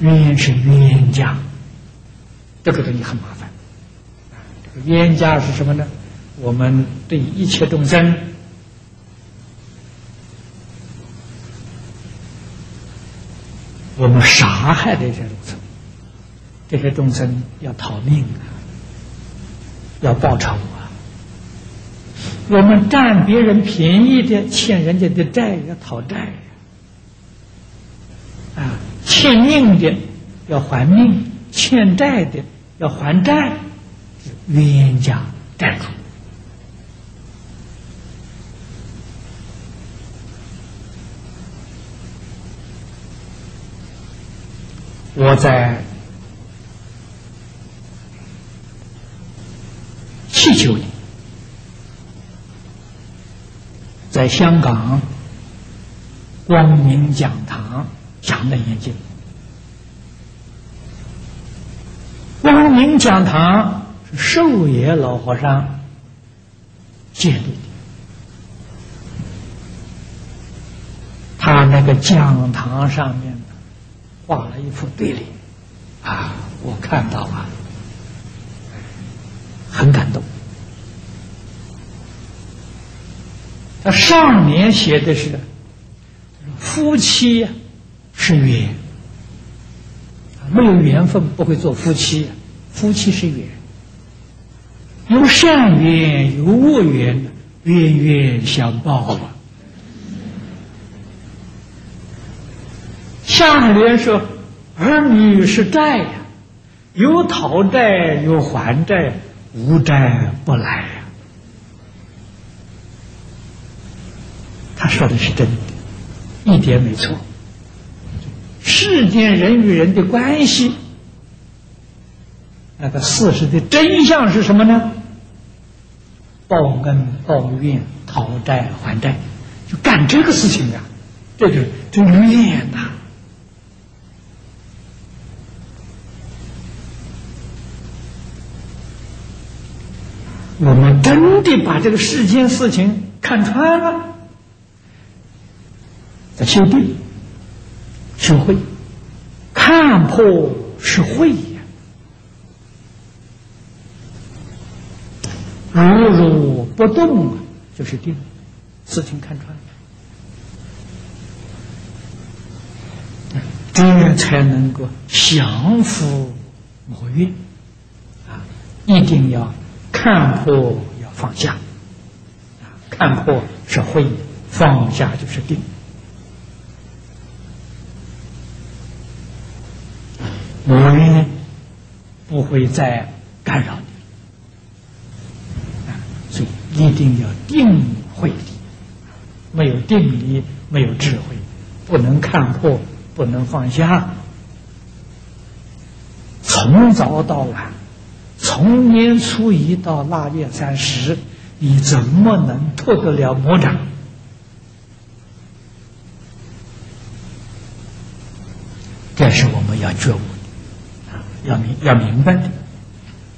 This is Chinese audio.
冤是冤家，这个东西很麻烦。这个冤家是什么呢？我们对一切众生，我们杀害这些众生，这些众生要逃命啊，要报仇啊。我们占别人便宜的，欠人家的债要讨债。啊欠命的要还命，欠债的要还债，冤家债主。我在气球里在香港光明讲堂讲的演讲。光明讲堂是寿爷老和尚建立的，他那个讲堂上面画了一副对联啊，我看到啊，很感动。他上面写的是夫妻是缘，没有缘分不会做夫妻。夫妻是缘，有善缘有恶缘，冤冤相报啊。下联说儿女是债呀，有讨债有还债，无债不来呀。他说的是真的，一点没错。世间人与人的关系。那个事实的真相是什么呢？报恩报怨、讨债还债，就干这个事情啊！这就这怨呐！我们真的把这个世间事情看穿了，在修定、修慧，看破是慧。如如不动啊，就是定，事情看穿了，这才能够降伏魔怨啊！一定要看破，要放下啊！看破是慧，放下就是定，魔怨不会再干扰你啊，所以。一定要定慧力，没有定力，没有智慧，不能看破，不能放下。从早到晚，从年初一到腊月三十，你怎么能脱得了魔掌？这是我们要觉悟，要明要明白的。